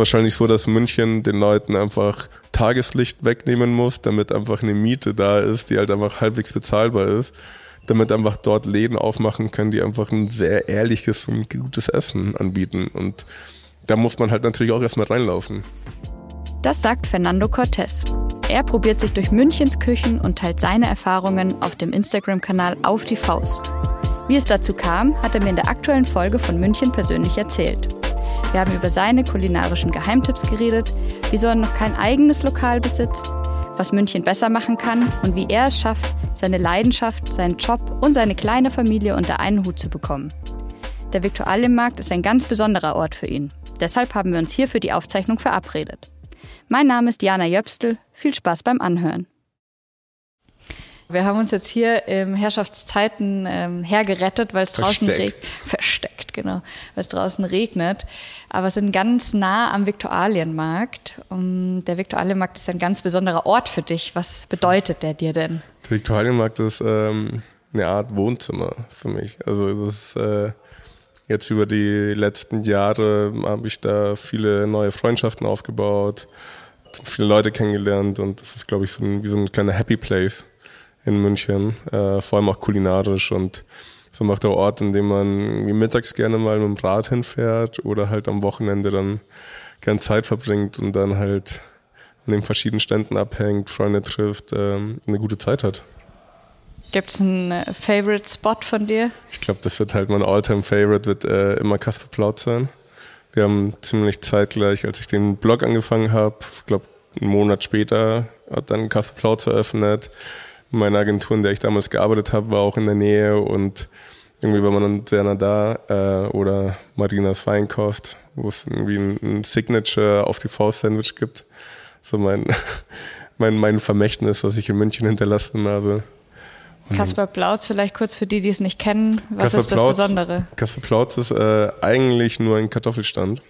wahrscheinlich so, dass München den Leuten einfach Tageslicht wegnehmen muss, damit einfach eine Miete da ist, die halt einfach halbwegs bezahlbar ist, damit einfach dort Läden aufmachen können, die einfach ein sehr ehrliches und gutes Essen anbieten. Und da muss man halt natürlich auch erstmal reinlaufen. Das sagt Fernando Cortés. Er probiert sich durch Münchens Küchen und teilt seine Erfahrungen auf dem Instagram-Kanal Auf die Faust. Wie es dazu kam, hat er mir in der aktuellen Folge von München persönlich erzählt. Wir haben über seine kulinarischen Geheimtipps geredet, wieso er noch kein eigenes Lokal besitzt, was München besser machen kann und wie er es schafft, seine Leidenschaft, seinen Job und seine kleine Familie unter einen Hut zu bekommen. Der Viktualienmarkt ist ein ganz besonderer Ort für ihn. Deshalb haben wir uns hier für die Aufzeichnung verabredet. Mein Name ist Jana Jöpstel. Viel Spaß beim Anhören. Wir haben uns jetzt hier im Herrschaftszeiten ähm, hergerettet, weil es draußen regnet. Versteckt, genau. Weil es draußen regnet. Aber sind ganz nah am Viktualienmarkt. Und der Viktualienmarkt ist ein ganz besonderer Ort für dich. Was bedeutet der dir denn? Der Viktualienmarkt ist ähm, eine Art Wohnzimmer für mich. Also es ist äh, Jetzt über die letzten Jahre habe ich da viele neue Freundschaften aufgebaut, viele Leute kennengelernt und das ist, glaube ich, so ein, wie so ein kleiner Happy Place in München, äh, vor allem auch kulinarisch und so macht der Ort, in dem man wie mittags gerne mal mit dem Rad hinfährt oder halt am Wochenende dann gern Zeit verbringt und dann halt an den verschiedenen Ständen abhängt, Freunde trifft, ähm, eine gute Zeit hat. Gibt es einen äh, Favorite Spot von dir? Ich glaube, das wird halt mein Alltime Favorite, wird äh, immer Kasper Plaut sein. Wir haben ziemlich zeitgleich, als ich den Blog angefangen habe, ich glaube, einen Monat später hat dann Kasper Plautz eröffnet. Meine Agentur, in der ich damals gearbeitet habe, war auch in der Nähe und irgendwie war man dann sehr nah da. Äh, oder Marinas Feinkost, wo es irgendwie ein, Signature auf die Faust Sandwich gibt. So mein, mein, mein Vermächtnis, was ich in München hinterlassen habe. Kaspar Plautz, vielleicht kurz für die, die es nicht kennen. Was Kaspar ist das Plautz, Besondere? Kaspar Plautz ist äh, eigentlich nur ein Kartoffelstand.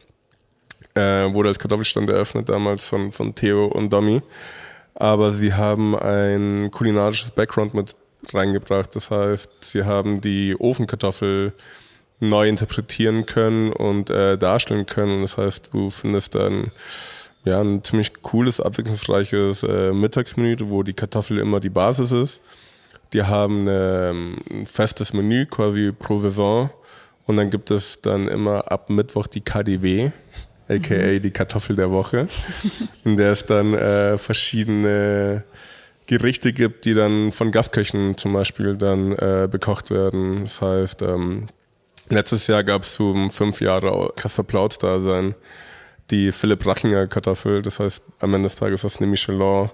Äh, wurde als Kartoffelstand eröffnet damals von, von Theo und Domi. Aber sie haben ein kulinarisches Background mit reingebracht. Das heißt, sie haben die Ofenkartoffel neu interpretieren können und äh, darstellen können. Das heißt, du findest dann ja ein ziemlich cooles, abwechslungsreiches äh, Mittagsmenü, wo die Kartoffel immer die Basis ist die haben ähm, ein festes Menü quasi pro Saison und dann gibt es dann immer ab Mittwoch die KDW, aka mhm. die Kartoffel der Woche, in der es dann äh, verschiedene Gerichte gibt, die dann von Gastköchen zum Beispiel dann äh, bekocht werden. Das heißt, ähm, letztes Jahr gab es zum fünf Jahre Kasper Plautz da sein die Philipp Rachinger Kartoffel. Das heißt, am Ende des Tages was eine Michelin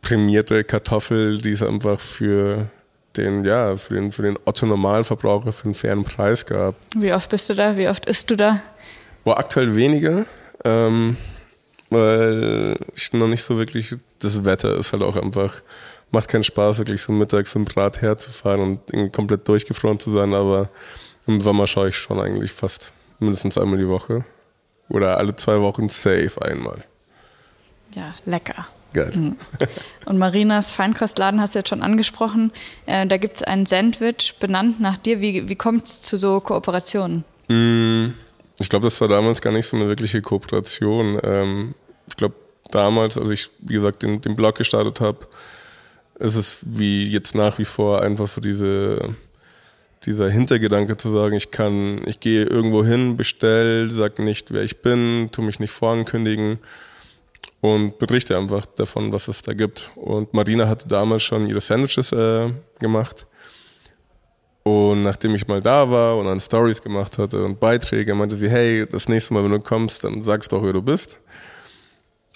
prämierte Kartoffel, die es einfach für den, ja, für den, für den Otto-Normalverbraucher für einen fairen Preis gab. Wie oft bist du da? Wie oft isst du da? War aktuell weniger, ähm, weil ich noch nicht so wirklich, das Wetter ist halt auch einfach, macht keinen Spaß, wirklich so mittags im Rad herzufahren und komplett durchgefroren zu sein, aber im Sommer schaue ich schon eigentlich fast mindestens einmal die Woche. Oder alle zwei Wochen safe einmal. Ja, lecker. Geil. Mhm. Und Marinas Feinkostladen hast du jetzt schon angesprochen. Äh, da gibt es ein Sandwich benannt nach dir. Wie, wie kommt es zu so Kooperationen? Mm, ich glaube, das war damals gar nicht so eine wirkliche Kooperation. Ähm, ich glaube, damals, als ich, wie gesagt, den, den Blog gestartet habe, ist es wie jetzt nach wie vor einfach so diese, dieser Hintergedanke zu sagen, ich kann, ich gehe irgendwo hin, bestell, sag nicht, wer ich bin, tu mich nicht vorankündigen und berichte einfach davon, was es da gibt. Und Marina hatte damals schon ihre Sandwiches äh, gemacht. Und nachdem ich mal da war und dann Stories gemacht hatte und Beiträge, meinte sie, hey, das nächste Mal, wenn du kommst, dann sagst doch, wer du bist.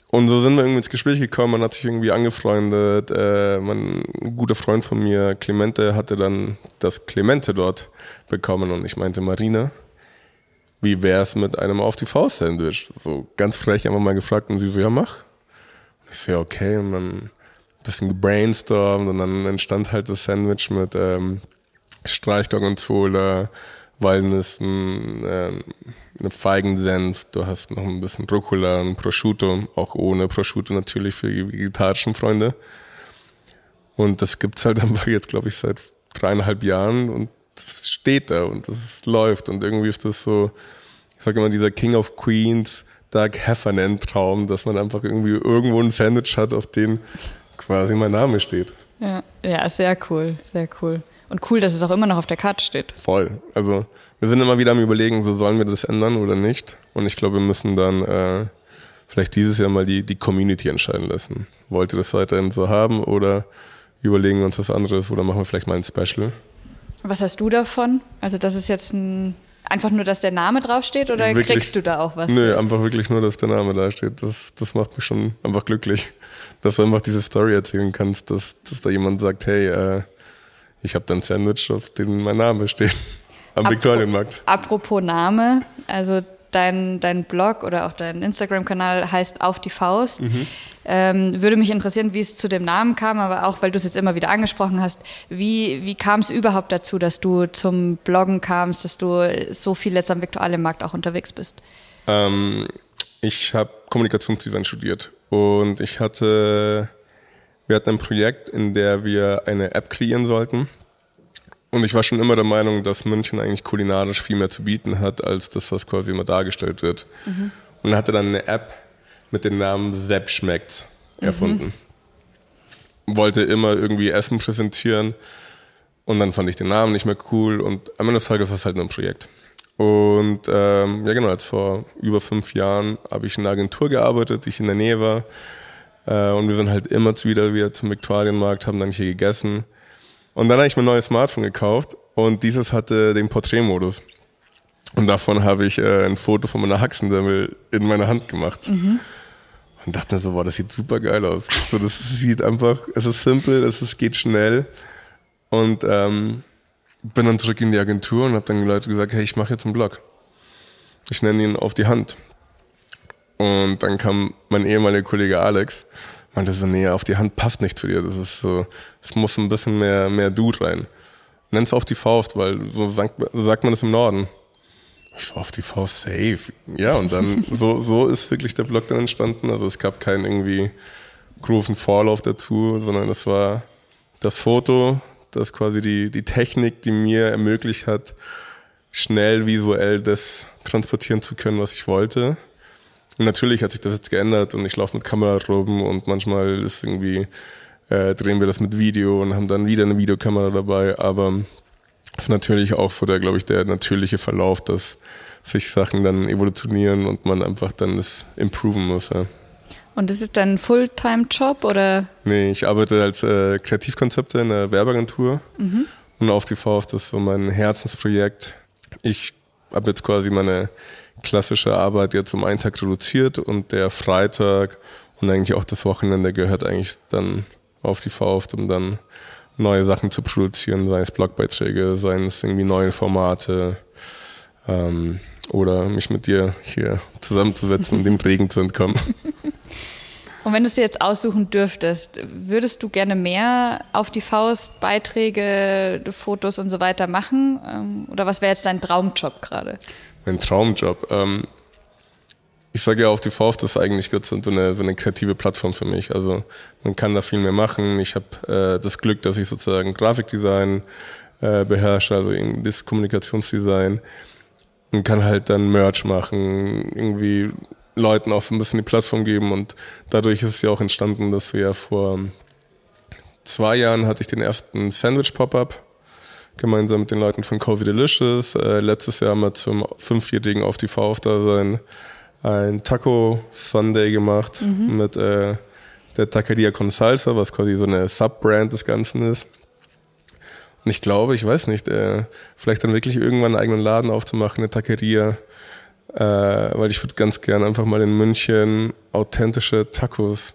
Und so sind wir irgendwie ins Gespräch gekommen, man hat sich irgendwie angefreundet. Äh, mein, ein guter Freund von mir, Clemente, hatte dann das Clemente dort bekommen und ich meinte, Marina, wie wär's mit einem auf die Faust Sandwich? So ganz frech einfach mal gefragt und sie so, ja mach. Ich so, ja okay und dann ein bisschen gebrainstormt und dann entstand halt das Sandwich mit ähm, Streichgorgonzola, Walnüssen, ähm, eine Feigensenf, du hast noch ein bisschen Rucola und Prosciutto, auch ohne Prosciutto natürlich für die vegetarischen Freunde. Und das gibt's halt einfach jetzt, glaube ich, seit dreieinhalb Jahren und das steht da und das läuft und irgendwie ist das so, ich sage immer, dieser King of Queens Doug Heffernan Traum, dass man einfach irgendwie irgendwo ein Sandwich hat, auf dem quasi mein Name steht. Ja, ja, sehr cool, sehr cool. Und cool, dass es auch immer noch auf der Karte steht. Voll. Also wir sind immer wieder am überlegen, so sollen wir das ändern oder nicht. Und ich glaube, wir müssen dann äh, vielleicht dieses Jahr mal die, die Community entscheiden lassen. Wollt ihr das weiterhin so haben oder überlegen wir uns was anderes oder machen wir vielleicht mal ein Special? Was hast du davon? Also das ist jetzt ein Einfach nur, dass der Name draufsteht oder wirklich, kriegst du da auch was? Nö, einfach wirklich nur, dass der Name da steht. Das, das macht mich schon einfach glücklich, dass du einfach diese Story erzählen kannst, dass, dass da jemand sagt, hey, äh, ich habe dann Sandwich, auf dem mein Name steht. Am Apro Viktualienmarkt. Apropos Name, also dein, dein Blog oder auch dein Instagram-Kanal heißt Auf die Faust. Mhm. Ähm, würde mich interessieren, wie es zu dem Namen kam, aber auch, weil du es jetzt immer wieder angesprochen hast, wie, wie kam es überhaupt dazu, dass du zum Bloggen kamst, dass du so viel jetzt am Viktualienmarkt auch unterwegs bist? Ähm, ich habe Kommunikationsdesign studiert und ich hatte, wir hatten ein Projekt, in der wir eine App kreieren sollten und ich war schon immer der Meinung, dass München eigentlich kulinarisch viel mehr zu bieten hat, als das, was quasi immer dargestellt wird. Mhm. Und hatte dann eine App mit dem Namen Sepp schmeckt's erfunden. Mhm. Wollte immer irgendwie Essen präsentieren und dann fand ich den Namen nicht mehr cool und am Ende des Tages war es halt nur ein Projekt. Und ähm, ja genau, jetzt vor über fünf Jahren habe ich in einer Agentur gearbeitet, die ich in der Nähe war. Äh, und wir sind halt immer wieder wieder zum Viktualienmarkt, haben dann hier gegessen und dann habe ich mir ein neues Smartphone gekauft und dieses hatte den Porträtmodus. Und davon habe ich äh, ein Foto von meiner Haxensemmel in meiner Hand gemacht. Mhm. Und dachte mir so, boah, das sieht super geil aus. So, das sieht einfach, es ist simpel, es ist, geht schnell. Und ähm, bin dann zurück in die Agentur und habe dann die Leute gesagt, hey, ich mache jetzt einen Blog. Ich nenne ihn auf die Hand. Und dann kam mein ehemaliger Kollege Alex meinte so, nee, auf die Hand passt nicht zu dir. Das ist so, es muss ein bisschen mehr, mehr Dude rein. Nenn's auf die Faust, weil so sagt, sagt man das im Norden. Ich war auf die Faust safe. Ja, und dann, so, so ist wirklich der Blog dann entstanden. Also es gab keinen irgendwie großen Vorlauf dazu, sondern es war das Foto, das quasi die, die Technik, die mir ermöglicht hat, schnell visuell das transportieren zu können, was ich wollte. Und natürlich hat sich das jetzt geändert und ich laufe mit Kamera rum und manchmal ist irgendwie, äh, drehen wir das mit Video und haben dann wieder eine Videokamera dabei, aber es ist natürlich auch so der, glaube ich, der natürliche Verlauf, dass sich Sachen dann evolutionieren und man einfach dann das improven muss. Ja. Und ist es dann ein Fulltime-Job oder? Nee, ich arbeite als äh, Kreativkonzepter in einer Werbeagentur mhm. und auf die Faust ist so mein Herzensprojekt. Ich habe jetzt quasi meine klassische Arbeit jetzt um einen Tag reduziert und der Freitag und eigentlich auch das Wochenende gehört eigentlich dann auf die Faust, um dann neue Sachen zu produzieren, sei es Blogbeiträge, seien es irgendwie neue Formate ähm, oder mich mit dir hier zusammenzusetzen und dem Regen zu entkommen. Und wenn du es dir jetzt aussuchen dürftest, würdest du gerne mehr auf die Faust Beiträge, Fotos und so weiter machen? Ähm, oder was wäre jetzt dein Traumjob gerade? Mein Traumjob. Ähm, ich sage ja auf die Faust, das ist eigentlich so eine, so eine kreative Plattform für mich. Also man kann da viel mehr machen. Ich habe äh, das Glück, dass ich sozusagen Grafikdesign äh, beherrsche, also das Kommunikationsdesign und kann halt dann Merch machen, irgendwie Leuten auch ein bisschen die Plattform geben und dadurch ist es ja auch entstanden, dass wir ja vor zwei Jahren hatte ich den ersten Sandwich-Pop-Up gemeinsam mit den Leuten von Covid Delicious. Äh, letztes Jahr haben wir zum fünfjährigen auf die Faust da sein ein Taco Sunday gemacht mhm. mit äh, der Taqueria con Salsa, was quasi so eine Subbrand des Ganzen ist. Und ich glaube, ich weiß nicht, äh, vielleicht dann wirklich irgendwann einen eigenen Laden aufzumachen, eine Taqueria, äh, weil ich würde ganz gern einfach mal in München authentische Tacos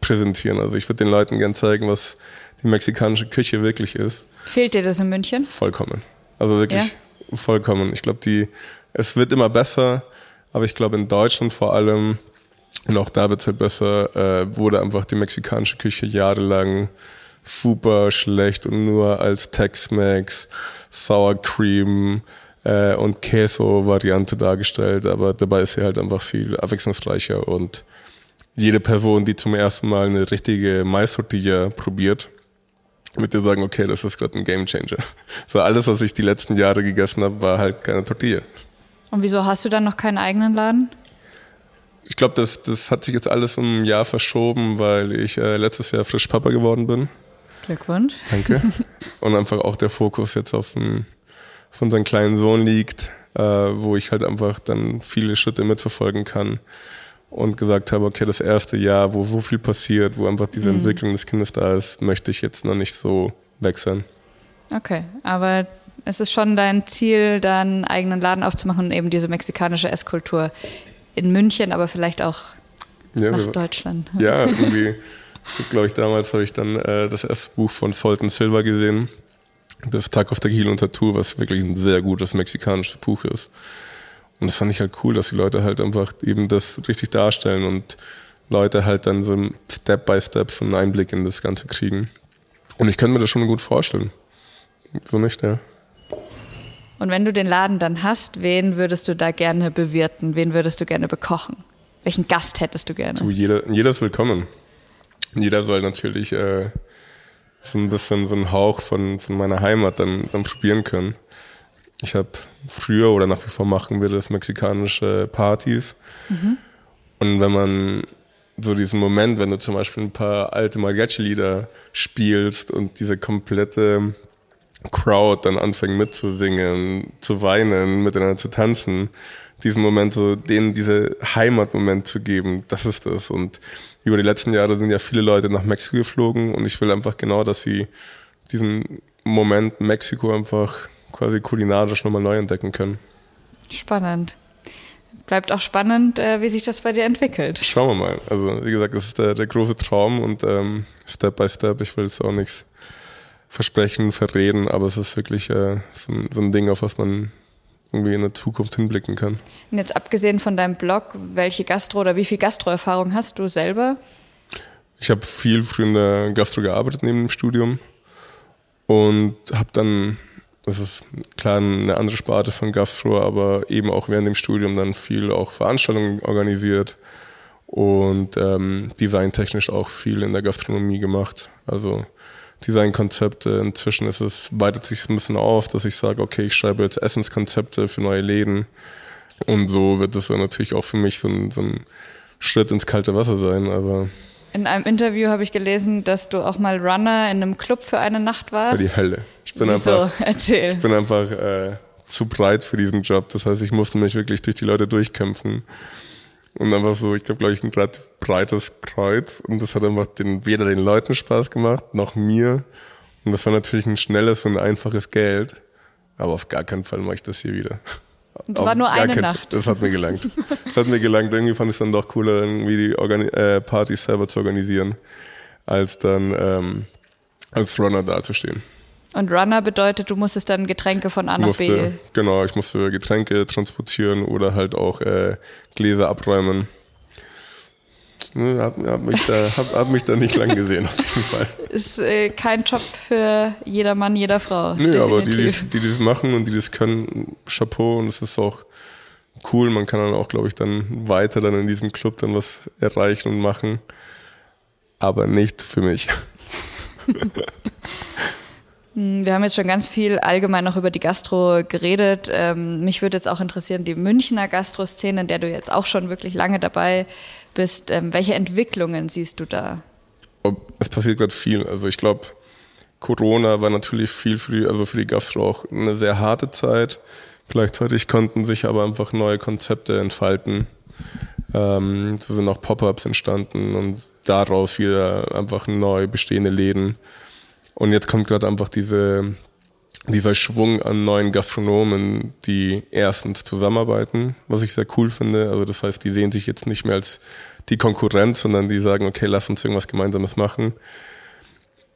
präsentieren. Also ich würde den Leuten gern zeigen, was die mexikanische Küche wirklich ist. Fehlt dir das in München? Vollkommen. Also wirklich ja? vollkommen. Ich glaube, die, es wird immer besser, aber ich glaube in Deutschland vor allem, und auch da wird es halt besser, äh, wurde einfach die mexikanische Küche jahrelang super schlecht und nur als Tex-Mex, Sour Cream äh, und Queso-Variante dargestellt. Aber dabei ist sie halt einfach viel abwechslungsreicher und jede Person, die zum ersten Mal eine richtige Mais-Tortilla probiert, mit dir sagen, okay, das ist gerade ein Game Changer. So alles, was ich die letzten Jahre gegessen habe, war halt keine Tortilla. Und wieso hast du dann noch keinen eigenen Laden? ich glaube, das, das hat sich jetzt alles um ein Jahr verschoben, weil ich äh, letztes Jahr frisch Papa geworden bin. Glückwunsch. Danke. Und einfach auch der Fokus jetzt auf, den, auf unseren kleinen Sohn liegt, äh, wo ich halt einfach dann viele Schritte mitverfolgen kann und gesagt habe, okay, das erste Jahr, wo so viel passiert, wo einfach diese mhm. Entwicklung des Kindes da ist, möchte ich jetzt noch nicht so wechseln. Okay, aber es ist schon dein Ziel, da einen eigenen Laden aufzumachen und eben diese mexikanische Esskultur in München, aber vielleicht auch ja, nach Deutschland. Ja, irgendwie. Es gibt, glaube ich, damals habe ich dann äh, das erste Buch von Sultan Silva gesehen, das Tag of Tequila und Tattoo, was wirklich ein sehr gutes mexikanisches Buch ist. Und das fand ich halt cool, dass die Leute halt einfach eben das richtig darstellen und Leute halt dann so Step by Step so einen Einblick in das Ganze kriegen. Und ich könnte mir das schon gut vorstellen. So nicht, ja. Und wenn du den Laden dann hast, wen würdest du da gerne bewirten? Wen würdest du gerne bekochen? Welchen Gast hättest du gerne? Du, jeder, jeder ist willkommen. Jeder soll natürlich äh, so ein bisschen so einen Hauch von, von meiner Heimat dann, dann probieren können. Ich habe früher oder nach wie vor machen wir das mexikanische Partys. Mhm. Und wenn man so diesen Moment, wenn du zum Beispiel ein paar alte Mariachi-Lieder spielst und diese komplette Crowd dann anfängt mitzusingen, zu weinen, miteinander zu tanzen, diesen Moment so, denen diese Heimatmoment zu geben, das ist das. Und über die letzten Jahre sind ja viele Leute nach Mexiko geflogen und ich will einfach genau, dass sie diesen Moment Mexiko einfach quasi kulinarisch nochmal neu entdecken können. Spannend. Bleibt auch spannend, äh, wie sich das bei dir entwickelt. Schauen wir mal. Also wie gesagt, das ist der, der große Traum und ähm, Step by Step, ich will jetzt auch nichts versprechen, verreden, aber es ist wirklich äh, so, ein, so ein Ding, auf was man irgendwie in der Zukunft hinblicken kann. Und jetzt abgesehen von deinem Blog, welche Gastro oder wie viel Gastroerfahrung hast du selber? Ich habe viel früher in der Gastro gearbeitet neben dem Studium und habe dann, das ist klar eine andere Sparte von Gastro, aber eben auch während dem Studium dann viel auch Veranstaltungen organisiert und ähm, designtechnisch auch viel in der Gastronomie gemacht. Also Designkonzepte. Inzwischen ist es, weitet sich ein bisschen auf, dass ich sage, okay, ich schreibe jetzt Essenskonzepte für neue Läden. Und so wird es dann natürlich auch für mich so ein, so ein Schritt ins kalte Wasser sein. Aber in einem Interview habe ich gelesen, dass du auch mal Runner in einem Club für eine Nacht warst. Das war die Hölle. Ich bin Wieso? einfach, Erzähl. Ich bin einfach äh, zu breit für diesen Job. Das heißt, ich musste mich wirklich durch die Leute durchkämpfen. Und einfach so, ich glaube, glaube ich, ein relativ breites Kreuz. Und das hat einfach den, weder den Leuten Spaß gemacht, noch mir. Und das war natürlich ein schnelles und einfaches Geld. Aber auf gar keinen Fall mache ich das hier wieder. Und das war nur eine Nacht. Das hat mir gelangt. Das hat mir gelangt. Irgendwie fand ich es dann doch cooler, irgendwie die Organi äh, Partys selber zu organisieren, als dann ähm, als Runner dazustehen. Und Runner bedeutet, du musstest dann Getränke von A nach musste, B. Genau, ich musste Getränke transportieren oder halt auch äh, Gläser abräumen. Hat, hat, mich da, hat, hat mich da nicht lang gesehen, auf jeden Fall. Ist äh, kein Job für jeder Mann, jeder Frau. Nö, definitiv. aber die, die, die das machen und die das können, Chapeau und es ist auch cool. Man kann dann auch, glaube ich, dann weiter dann in diesem Club dann was erreichen und machen. Aber nicht für mich. Hm, wir haben jetzt schon ganz viel allgemein noch über die Gastro geredet. Ähm, mich würde jetzt auch interessieren, die Münchner Gastro-Szene, in der du jetzt auch schon wirklich lange dabei bist. Ähm, welche Entwicklungen siehst du da? Es passiert gerade viel. Also ich glaube, Corona war natürlich viel für die, also für die Gastro auch eine sehr harte Zeit. Gleichzeitig konnten sich aber einfach neue Konzepte entfalten. Ähm, so sind auch Pop-ups entstanden und daraus wieder einfach neu bestehende Läden. Und jetzt kommt gerade einfach diese, dieser Schwung an neuen Gastronomen, die erstens zusammenarbeiten, was ich sehr cool finde. Also das heißt, die sehen sich jetzt nicht mehr als die Konkurrenz, sondern die sagen, okay, lass uns irgendwas Gemeinsames machen.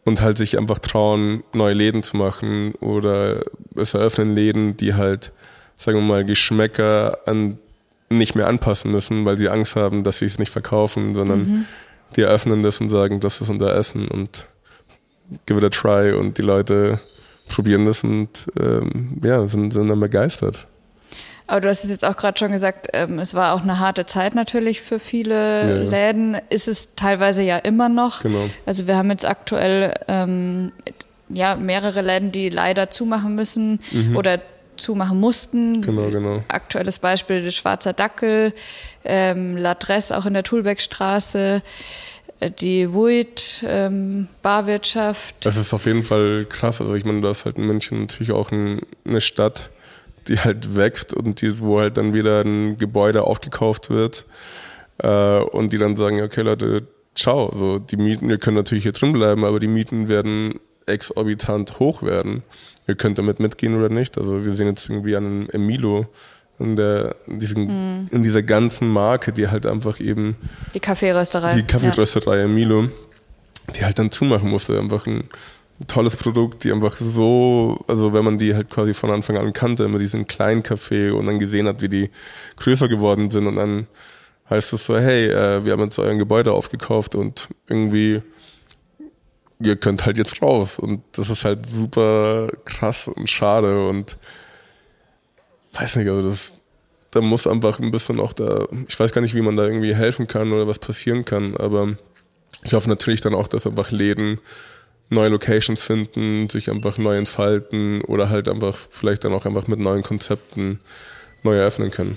Und halt sich einfach trauen, neue Läden zu machen oder es eröffnen Läden, die halt, sagen wir mal, Geschmäcker an nicht mehr anpassen müssen, weil sie Angst haben, dass sie es nicht verkaufen, sondern mhm. die eröffnen das und sagen, das ist unser Essen und give it a try und die Leute probieren das und ähm, ja, sind, sind dann begeistert. Aber du hast es jetzt auch gerade schon gesagt, ähm, es war auch eine harte Zeit natürlich für viele ja, Läden. Ist es teilweise ja immer noch. Genau. Also wir haben jetzt aktuell ähm, ja mehrere Läden, die leider zumachen müssen mhm. oder zumachen mussten. Genau, genau. Aktuelles Beispiel der Schwarzer Dackel, ähm, L'Adresse auch in der Tulbeckstraße, äh, die Wuit, ähm, Barwirtschaft. Das ist auf jeden Fall krass. Also ich meine, du hast halt in München natürlich auch ein, eine Stadt, die halt wächst und die, wo halt dann wieder ein Gebäude aufgekauft wird äh, und die dann sagen, okay Leute, ciao, so die Mieten, ihr könnt natürlich hier drin bleiben, aber die Mieten werden exorbitant hoch werden. Ihr könnt damit mitgehen oder nicht. Also wir sehen jetzt irgendwie an Emilo in, der, in, diesen, mm. in dieser ganzen Marke, die halt einfach eben die Kaffeerösterei, die Kaffeerösterei ja. Emilo, die halt dann zumachen musste. Einfach ein tolles Produkt, die einfach so, also wenn man die halt quasi von Anfang an kannte, immer diesen kleinen Kaffee und dann gesehen hat, wie die größer geworden sind und dann heißt es so, hey, äh, wir haben jetzt euer Gebäude aufgekauft und irgendwie ihr könnt halt jetzt raus. Und das ist halt super krass und schade und weiß nicht, also das, da muss einfach ein bisschen auch da, ich weiß gar nicht, wie man da irgendwie helfen kann oder was passieren kann, aber ich hoffe natürlich dann auch, dass einfach Läden neue Locations finden, sich einfach neu entfalten oder halt einfach vielleicht dann auch einfach mit neuen Konzepten neu eröffnen können.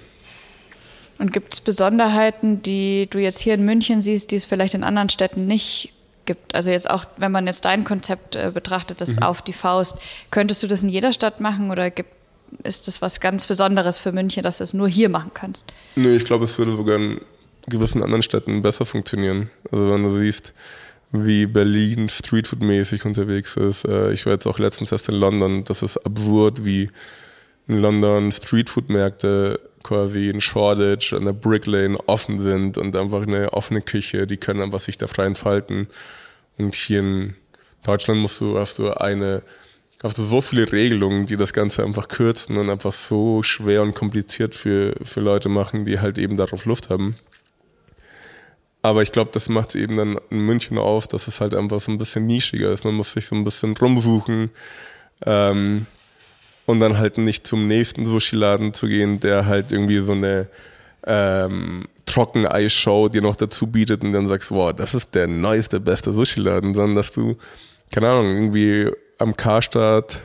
Und gibt es Besonderheiten, die du jetzt hier in München siehst, die es vielleicht in anderen Städten nicht gibt? Also jetzt auch, wenn man jetzt dein Konzept äh, betrachtet, das mhm. auf die Faust, könntest du das in jeder Stadt machen oder gibt, ist das was ganz Besonderes für München, dass du es nur hier machen kannst? Nee, ich glaube, es würde sogar in gewissen anderen Städten besser funktionieren. Also wenn du siehst, wie Berlin Streetfood-mäßig unterwegs ist. Äh, ich war jetzt auch letztens erst in London. Das ist absurd, wie in London Streetfood-Märkte quasi in Shoreditch an der Brick Lane offen sind und einfach eine offene Küche, die können einfach sich da frei entfalten. Und hier in Deutschland musst du, hast du eine, du so viele Regelungen, die das Ganze einfach kürzen und einfach so schwer und kompliziert für, für Leute machen, die halt eben darauf Lust haben. Aber ich glaube, das macht es eben dann in München aus, dass es halt einfach so ein bisschen nischiger ist. Man muss sich so ein bisschen rumsuchen. Ähm, und dann halt nicht zum nächsten Sushi-Laden zu gehen, der halt irgendwie so eine ähm, Trockeneisshow dir noch dazu bietet und dann sagst, wow, das ist der neueste, beste Sushi-Laden, sondern dass du, keine Ahnung, irgendwie am Karstadt,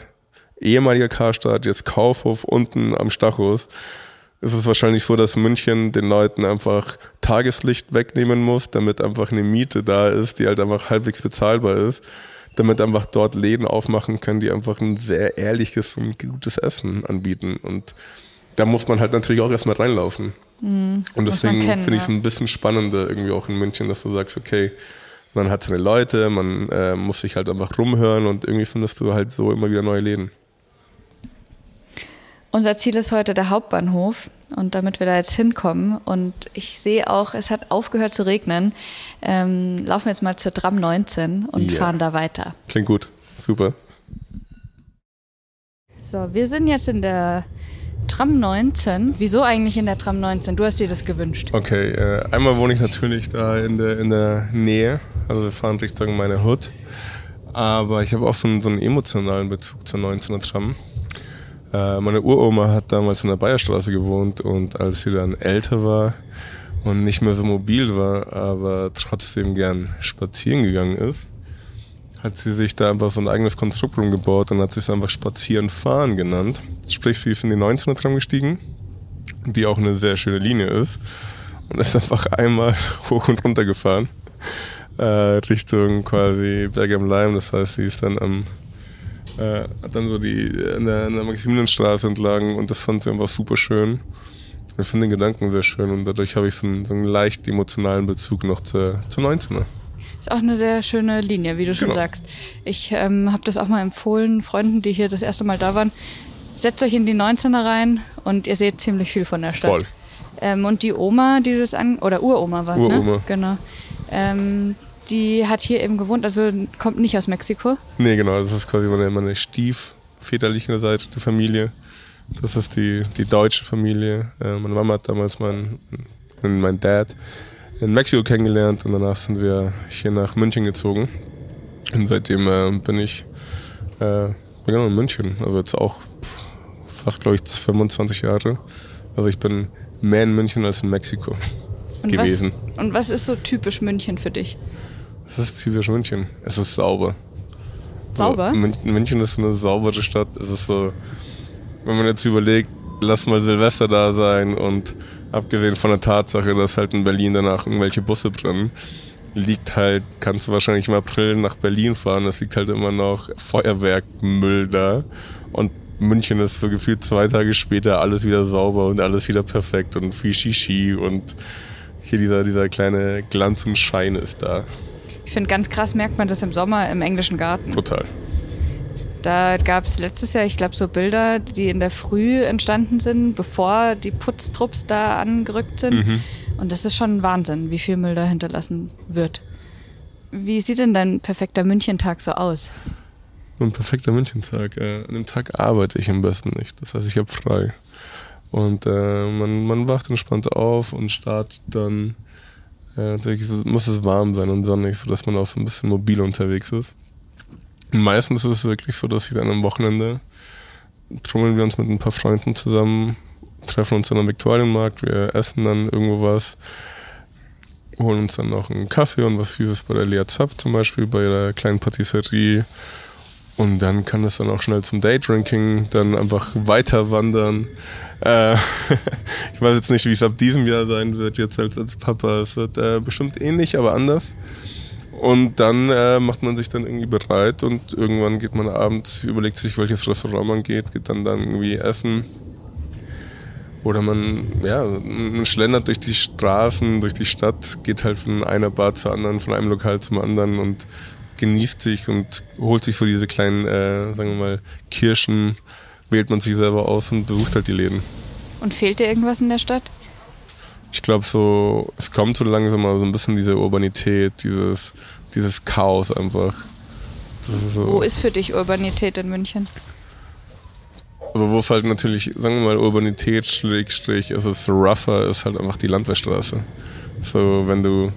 ehemaliger Karstadt, jetzt Kaufhof unten am Stachus, ist es wahrscheinlich so, dass München den Leuten einfach Tageslicht wegnehmen muss, damit einfach eine Miete da ist, die halt einfach halbwegs bezahlbar ist damit einfach dort Läden aufmachen können, die einfach ein sehr ehrliches und gutes Essen anbieten. Und da muss man halt natürlich auch erstmal reinlaufen. Mhm, und deswegen finde ich es ein bisschen spannender irgendwie auch in München, dass du sagst, okay, man hat seine Leute, man äh, muss sich halt einfach rumhören und irgendwie findest du halt so immer wieder neue Läden. Unser Ziel ist heute der Hauptbahnhof und damit wir da jetzt hinkommen und ich sehe auch, es hat aufgehört zu regnen, ähm, laufen wir jetzt mal zur Tram 19 und yeah. fahren da weiter. Klingt gut, super. So, wir sind jetzt in der Tram 19. Wieso eigentlich in der Tram 19? Du hast dir das gewünscht. Okay, äh, einmal wohne ich natürlich da in der, in der Nähe, also wir fahren Richtung meine Hut. Aber ich habe auch so einen, so einen emotionalen Bezug zur 19er Tram. Äh, meine Uroma hat damals in der Bayerstraße gewohnt und als sie dann älter war und nicht mehr so mobil war, aber trotzdem gern spazieren gegangen ist, hat sie sich da einfach so ein eigenes Konstrukt rumgebaut und hat sich einfach Spazieren fahren genannt. Sprich, sie ist in die 19er Tram gestiegen, die auch eine sehr schöne Linie ist und ist einfach einmal hoch und runter gefahren. Äh, Richtung quasi Berg am Leim. Das heißt, sie ist dann am äh, dann so die an der, an der Maximilianstraße entlang und das fand sie einfach super schön. Ich finde den Gedanken sehr schön und dadurch habe ich so einen, so einen leicht emotionalen Bezug noch zur, zur 19er. Ist auch eine sehr schöne Linie, wie du schon genau. sagst. Ich ähm, habe das auch mal empfohlen, Freunden, die hier das erste Mal da waren. Setzt euch in die 19er rein und ihr seht ziemlich viel von der Stadt. Voll. Ähm, und die Oma, die du das an, oder Uroma war, ne? Uroma. Genau. Ähm, die hat hier eben gewohnt, also kommt nicht aus Mexiko. Nee, genau, das ist quasi meine, meine stiefväterliche Seite der Familie. Das ist die, die deutsche Familie. Äh, meine Mama hat damals meinen mein Dad in Mexiko kennengelernt und danach sind wir hier nach München gezogen. Und seitdem äh, bin ich äh, genau in München. Also jetzt auch fast, glaube ich, 25 Jahre. Also ich bin mehr in München als in Mexiko und gewesen. Was, und was ist so typisch München für dich? Es ist typisch München. Es ist sauber. Sauber? So, München ist eine saubere Stadt. Es ist so, wenn man jetzt überlegt, lass mal Silvester da sein und abgesehen von der Tatsache, dass halt in Berlin danach irgendwelche Busse brennen, liegt halt, kannst du wahrscheinlich im April nach Berlin fahren, es liegt halt immer noch Feuerwerkmüll da und München ist so gefühlt zwei Tage später alles wieder sauber und alles wieder perfekt und viel Shishi und hier dieser, dieser kleine Glanz und Schein ist da. Ich finde, ganz krass merkt man das im Sommer im englischen Garten. Total. Da gab es letztes Jahr, ich glaube, so Bilder, die in der Früh entstanden sind, bevor die Putztrupps da angerückt sind. Mhm. Und das ist schon Wahnsinn, wie viel Müll da hinterlassen wird. Wie sieht denn dein perfekter Münchentag so aus? Ein perfekter Münchentag. Äh, an dem Tag arbeite ich am besten nicht. Das heißt, ich habe frei. Und äh, man, man wacht entspannt auf und startet dann. Äh, natürlich muss es warm sein und sonnig, sodass man auch so ein bisschen mobil unterwegs ist. Meistens ist es wirklich so, dass ich dann am Wochenende trommeln wir uns mit ein paar Freunden zusammen, treffen uns dann am Viktualienmarkt, wir essen dann irgendwo was, holen uns dann noch einen Kaffee und was Süßes bei der Lea Zapf zum Beispiel, bei der kleinen Patisserie. Und dann kann es dann auch schnell zum Daydrinking dann einfach weiter wandern. Äh, ich weiß jetzt nicht, wie es ab diesem Jahr sein wird, jetzt als, als Papa. Es wird äh, bestimmt ähnlich, aber anders. Und dann äh, macht man sich dann irgendwie bereit und irgendwann geht man abends, überlegt sich, welches Restaurant man geht, geht dann dann irgendwie essen. Oder man, ja, man schlendert durch die Straßen, durch die Stadt, geht halt von einer Bar zur anderen, von einem Lokal zum anderen und genießt sich und holt sich so diese kleinen, äh, sagen wir mal, Kirschen, wählt man sich selber aus und besucht halt die Läden. Und fehlt dir irgendwas in der Stadt? ich glaube so, es kommt so langsam mal so ein bisschen diese Urbanität, dieses, dieses Chaos einfach. Ist so. Wo ist für dich Urbanität in München? Also wo es halt natürlich, sagen wir mal, Urbanität schrägstrich, es ist rougher, ist halt einfach die Landwehrstraße. So, wenn du,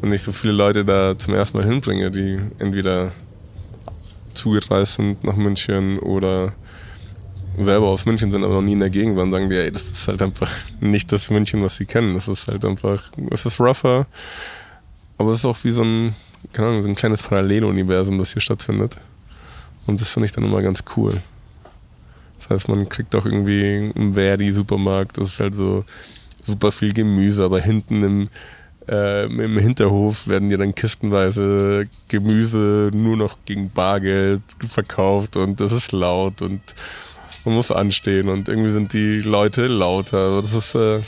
wenn ich so viele Leute da zum ersten Mal hinbringe, die entweder zugereist sind nach München oder selber aus München sind, aber noch nie in der Gegend waren, sagen die, ey, das ist halt einfach nicht das München, was sie kennen. Das ist halt einfach, es ist rougher, aber es ist auch wie so ein, keine Ahnung, so ein kleines Paralleluniversum, das hier stattfindet. Und das finde ich dann immer ganz cool. Das heißt, man kriegt auch irgendwie im Verdi-Supermarkt, das ist halt so super viel Gemüse, aber hinten im, äh, im Hinterhof werden dir dann kistenweise Gemüse nur noch gegen Bargeld verkauft und das ist laut und man muss anstehen und irgendwie sind die Leute lauter. Also das ist, äh,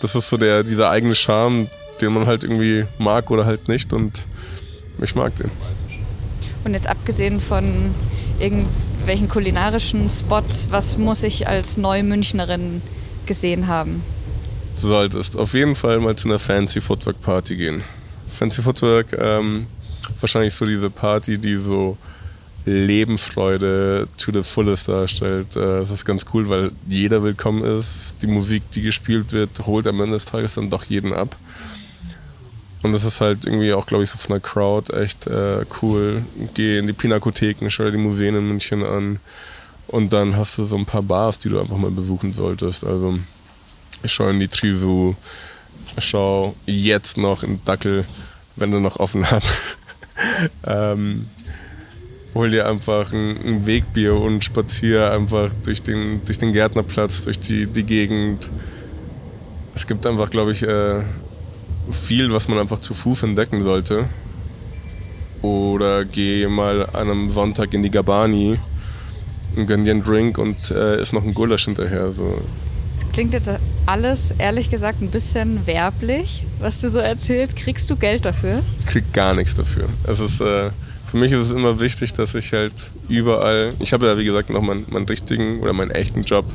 das ist so der, dieser eigene Charme, den man halt irgendwie mag oder halt nicht und ich mag den. Und jetzt abgesehen von irgendwelchen kulinarischen Spots, was muss ich als Neumünchnerin gesehen haben? Du solltest auf jeden Fall mal zu einer Fancy Footwork Party gehen. Fancy Footwork, ähm, wahrscheinlich so diese Party, die so Lebensfreude to the fullest darstellt. Äh, es ist ganz cool, weil jeder willkommen ist. Die Musik, die gespielt wird, holt am Ende des Tages dann doch jeden ab. Und das ist halt irgendwie auch, glaube ich, so von der Crowd echt äh, cool. Geh in die Pinakotheken, schau dir die Museen in München an. Und dann hast du so ein paar Bars, die du einfach mal besuchen solltest. Also ich schaue in die Trisu, ich schaue jetzt noch in Dackel, wenn er noch offen hat. ähm, hol dir einfach ein, ein, Wegbier und spazier einfach durch den, durch den Gärtnerplatz, durch die, die Gegend. Es gibt einfach, glaube ich, äh, viel, was man einfach zu Fuß entdecken sollte. Oder geh mal an einem Sonntag in die Gabani und gönn dir einen Drink und äh, isst noch ein Gulasch hinterher. So. Das klingt jetzt alles, ehrlich gesagt, ein bisschen werblich, was du so erzählst. Kriegst du Geld dafür? Ich krieg gar nichts dafür. Es ist... Äh, für mich ist es immer wichtig, dass ich halt überall, ich habe ja wie gesagt noch meinen, meinen richtigen oder meinen echten Job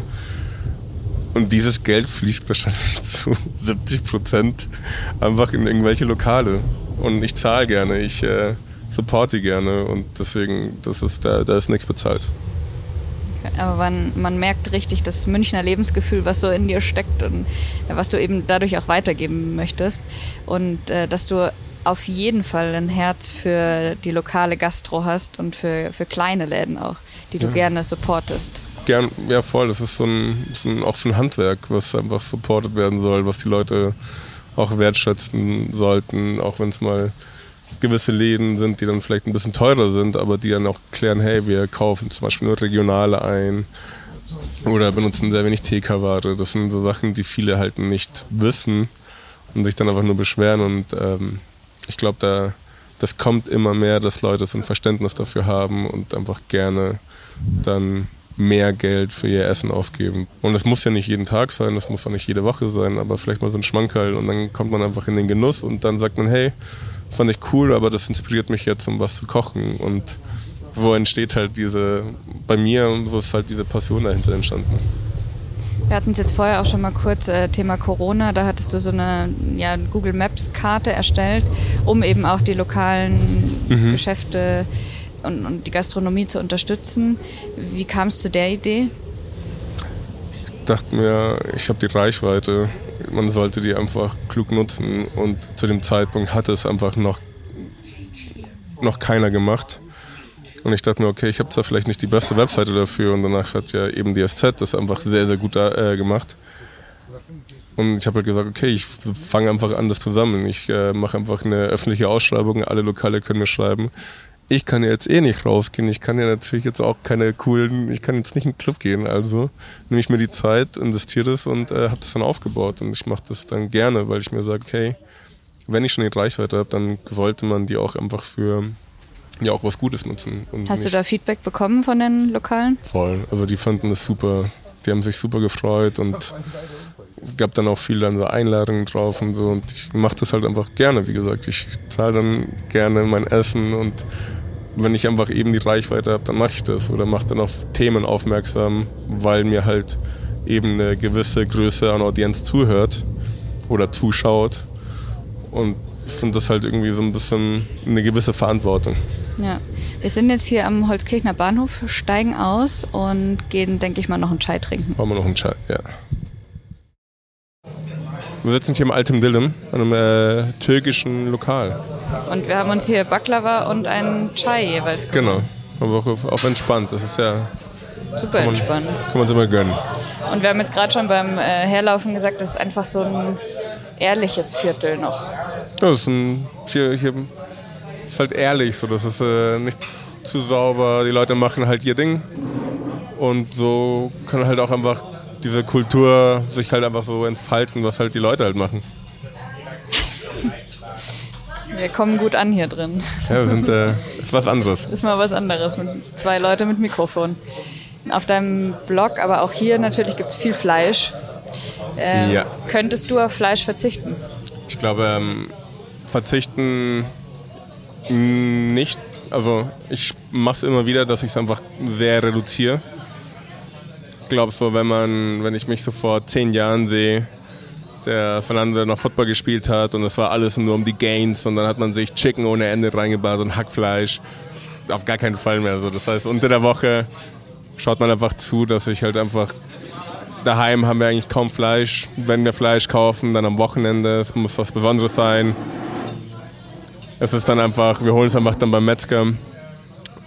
und dieses Geld fließt wahrscheinlich zu 70 Prozent einfach in irgendwelche Lokale und ich zahle gerne, ich äh, supporte gerne und deswegen, das ist, da, da ist nichts bezahlt. Aber man, man merkt richtig das Münchner Lebensgefühl, was so in dir steckt und was du eben dadurch auch weitergeben möchtest. Und äh, dass du auf jeden Fall ein Herz für die lokale Gastro hast und für, für kleine Läden auch, die du ja. gerne supportest. Gern, ja voll, das ist so ein, so ein, auch so ein Handwerk, was einfach supportet werden soll, was die Leute auch wertschätzen sollten, auch wenn es mal gewisse Läden sind, die dann vielleicht ein bisschen teurer sind, aber die dann auch klären, hey, wir kaufen zum Beispiel nur Regionale ein oder benutzen sehr wenig TK-Ware. Das sind so Sachen, die viele halt nicht wissen und sich dann einfach nur beschweren. Und ähm, ich glaube, da das kommt immer mehr, dass Leute so ein Verständnis dafür haben und einfach gerne dann mehr Geld für ihr Essen ausgeben. Und es muss ja nicht jeden Tag sein, das muss auch nicht jede Woche sein, aber vielleicht mal so ein Schmankerl und dann kommt man einfach in den Genuss und dann sagt man, hey, fand ich cool, aber das inspiriert mich jetzt, um was zu kochen und so entsteht halt diese, bei mir, so ist halt diese Passion dahinter entstanden. Wir hatten es jetzt vorher auch schon mal kurz, äh, Thema Corona, da hattest du so eine ja, Google Maps Karte erstellt, um eben auch die lokalen mhm. Geschäfte und, und, die Gastronomie zu unterstützen. Wie kam es zu der Idee? Ich dachte mir, ich habe die Reichweite, man sollte die einfach klug nutzen und zu dem Zeitpunkt hatte es einfach noch, noch keiner gemacht. Und ich dachte mir, okay, ich habe zwar vielleicht nicht die beste Webseite dafür und danach hat ja eben die SZ das einfach sehr, sehr gut äh, gemacht. Und ich habe halt gesagt, okay, ich fange einfach an, das zu sammeln. Ich äh, mache einfach eine öffentliche Ausschreibung, alle Lokale können mir schreiben. Ich kann ja jetzt eh nicht rausgehen. Ich kann ja natürlich jetzt auch keine coolen, ich kann jetzt nicht in den Club gehen. Also nehme ich mir die Zeit, investiere das und äh, habe das dann aufgebaut. Und ich mache das dann gerne, weil ich mir sage, okay, wenn ich schon die Reichweite habe, dann sollte man die auch einfach für ja auch was Gutes nutzen. Hast du da Feedback bekommen von den Lokalen? Voll. Also die fanden es super. Die haben sich super gefreut und gab dann auch viele dann so Einladungen drauf und so. Und ich mache das halt einfach gerne, wie gesagt. Ich zahle dann gerne mein Essen und wenn ich einfach eben die Reichweite habe, dann mache ich das oder mache dann auf Themen aufmerksam, weil mir halt eben eine gewisse Größe an Audienz zuhört oder zuschaut. Und finde das halt irgendwie so ein bisschen eine gewisse Verantwortung. Ja, wir sind jetzt hier am Holzkirchner Bahnhof, steigen aus und gehen, denke ich mal, noch einen Chai trinken. Machen wir noch einen Chai, ja. Wir sitzen hier im Altem Dilim, einem äh, türkischen Lokal. Und wir haben uns hier Baklava und einen Chai jeweils gemacht. Genau, aber auch auf, auf entspannt. Das ist ja super kann man, entspannt. Kann man sich mal gönnen. Und wir haben jetzt gerade schon beim äh, Herlaufen gesagt, das ist einfach so ein ehrliches Viertel noch. Ja, das ist ein, hier, hier ist halt ehrlich, so das ist äh, nicht zu sauber. Die Leute machen halt ihr Ding und so kann halt auch einfach diese Kultur sich halt einfach so entfalten, was halt die Leute halt machen. Wir kommen gut an hier drin. Ja, wir sind, äh, ist was anderes. Ist mal was anderes mit zwei Leute mit Mikrofon. Auf deinem Blog, aber auch hier natürlich gibt es viel Fleisch. Äh, ja. Könntest du auf Fleisch verzichten? Ich glaube, ähm, verzichten nicht. Also ich mache es immer wieder, dass ich es einfach sehr reduziere. Ich glaube so, wenn man, wenn ich mich so vor zehn Jahren sehe, der Fernando noch Football gespielt hat und es war alles nur um die Gains und dann hat man sich Chicken ohne Ende reingebaut und Hackfleisch. Auf gar keinen Fall mehr so. Das heißt, unter der Woche schaut man einfach zu, dass ich halt einfach daheim haben wir eigentlich kaum Fleisch. Wenn wir Fleisch kaufen, dann am Wochenende. Es muss was Besonderes sein. Es ist dann einfach, wir holen es einfach dann beim Metzger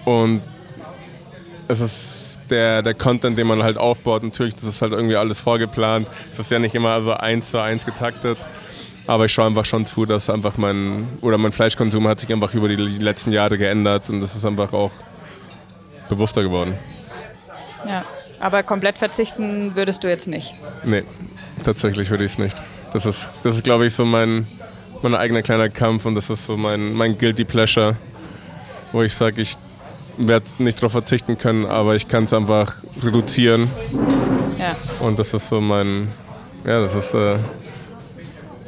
und es ist der, der Content, den man halt aufbaut. Natürlich, das ist halt irgendwie alles vorgeplant. Es ist ja nicht immer so eins zu eins getaktet. Aber ich schaue einfach schon zu, dass einfach mein, oder mein Fleischkonsum hat sich einfach über die letzten Jahre geändert und das ist einfach auch bewusster geworden. Ja, aber komplett verzichten würdest du jetzt nicht? Nee, tatsächlich würde ich es nicht. Das ist, das ist glaube ich, so mein, mein eigener kleiner Kampf und das ist so mein, mein Guilty Pleasure, wo ich sage, ich werde nicht darauf verzichten können, aber ich kann es einfach reduzieren. Ja. Und das ist so mein, ja, das ist äh,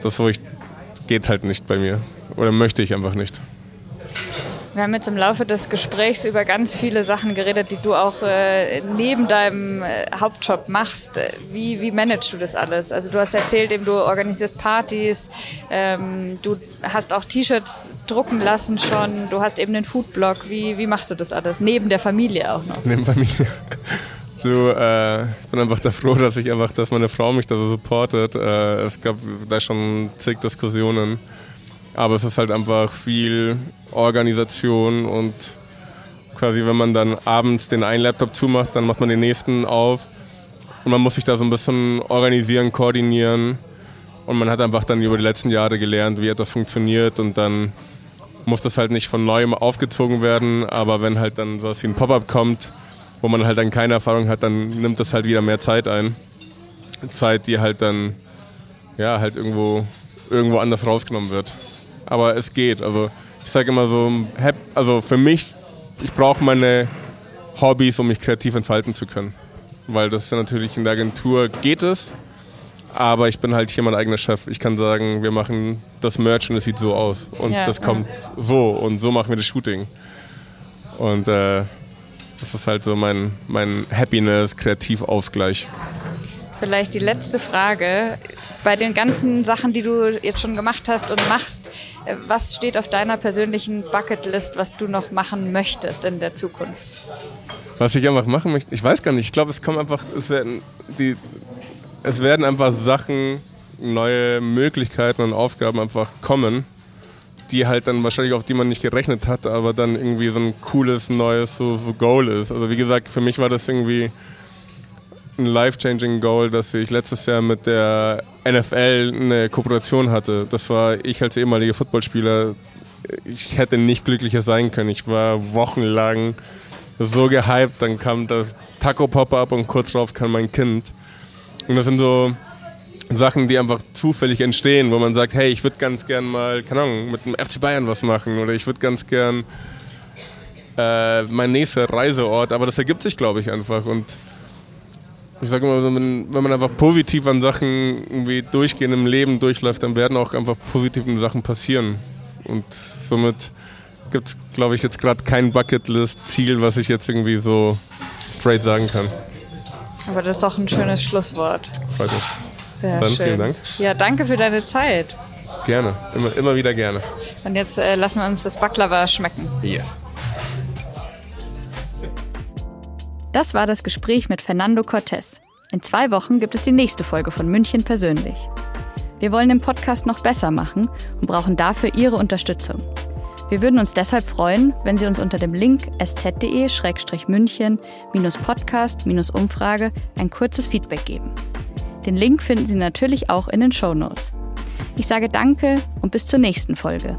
das, wo ich, geht halt nicht bei mir. Oder möchte ich einfach nicht. Wir haben jetzt im Laufe des Gesprächs über ganz viele Sachen geredet, die du auch äh, neben deinem äh, Hauptjob machst. Wie, wie managst du das alles? Also du hast erzählt, eben du organisierst Partys, ähm, du hast auch T-Shirts drucken lassen schon, du hast eben den Foodblog. Wie, wie machst du das alles? Neben der Familie auch noch? Neben Familie. So, äh, ich bin einfach da froh, dass ich einfach, dass meine Frau mich da so supportet. Äh, es gab da schon zig Diskussionen aber es ist halt einfach viel Organisation und quasi, wenn man dann abends den einen Laptop zumacht, dann macht man den nächsten auf und man muss sich da so ein bisschen organisieren, koordinieren und man hat einfach dann über die letzten Jahre gelernt, wie etwas funktioniert und dann muss das halt nicht von neuem aufgezogen werden, aber wenn halt dann sowas wie ein Pop-up kommt, wo man halt dann keine Erfahrung hat, dann nimmt das halt wieder mehr Zeit ein. Zeit, die halt dann ja halt irgendwo irgendwo anders rausgenommen wird. Aber es geht. Also ich sage immer so, also für mich, ich brauche meine Hobbys, um mich kreativ entfalten zu können. Weil das ist natürlich in der Agentur geht es, aber ich bin halt hier mein eigener Chef. Ich kann sagen, wir machen das Merch und es sieht so aus. Und ja, das kommt ja. so und so machen wir das Shooting. Und äh, das ist halt so mein, mein Happiness, Kreativausgleich. Vielleicht die letzte Frage. Bei den ganzen Sachen, die du jetzt schon gemacht hast und machst, äh, was steht auf deiner persönlichen Bucketlist, was du noch machen möchtest in der Zukunft? Was ich einfach machen möchte, ich weiß gar nicht. Ich glaube, es kommen einfach, es werden die, es werden einfach Sachen, neue Möglichkeiten und Aufgaben einfach kommen, die halt dann wahrscheinlich auf die man nicht gerechnet hat, aber dann irgendwie so ein cooles neues so, so Goal ist. Also wie gesagt, für mich war das irgendwie ein life-changing Goal, dass ich letztes Jahr mit der NFL eine Kooperation hatte. Das war ich als ehemaliger Footballspieler. Ich hätte nicht glücklicher sein können. Ich war wochenlang so gehypt. Dann kam das Taco Pop-Up und kurz darauf kam mein Kind. Und das sind so Sachen, die einfach zufällig entstehen, wo man sagt, hey, ich würde ganz gern mal, keine Ahnung, mit dem FC Bayern was machen oder ich würde ganz gern äh, mein nächster Reiseort, aber das ergibt sich, glaube ich, einfach. Und ich sage immer, wenn, wenn man einfach positiv an Sachen irgendwie durchgehend im Leben durchläuft, dann werden auch einfach positive Sachen passieren. Und somit gibt es, glaube ich, jetzt gerade kein Bucketlist-Ziel, was ich jetzt irgendwie so straight sagen kann. Aber das ist doch ein schönes Schlusswort. Freut mich. Sehr Dann schön. vielen Dank. Ja, danke für deine Zeit. Gerne, immer, immer wieder gerne. Und jetzt äh, lassen wir uns das Baklava schmecken. Yes. Das war das Gespräch mit Fernando Cortés. In zwei Wochen gibt es die nächste Folge von München persönlich. Wir wollen den Podcast noch besser machen und brauchen dafür Ihre Unterstützung. Wir würden uns deshalb freuen, wenn Sie uns unter dem Link sz.de-münchen-podcast-umfrage ein kurzes Feedback geben. Den Link finden Sie natürlich auch in den Show Notes. Ich sage Danke und bis zur nächsten Folge.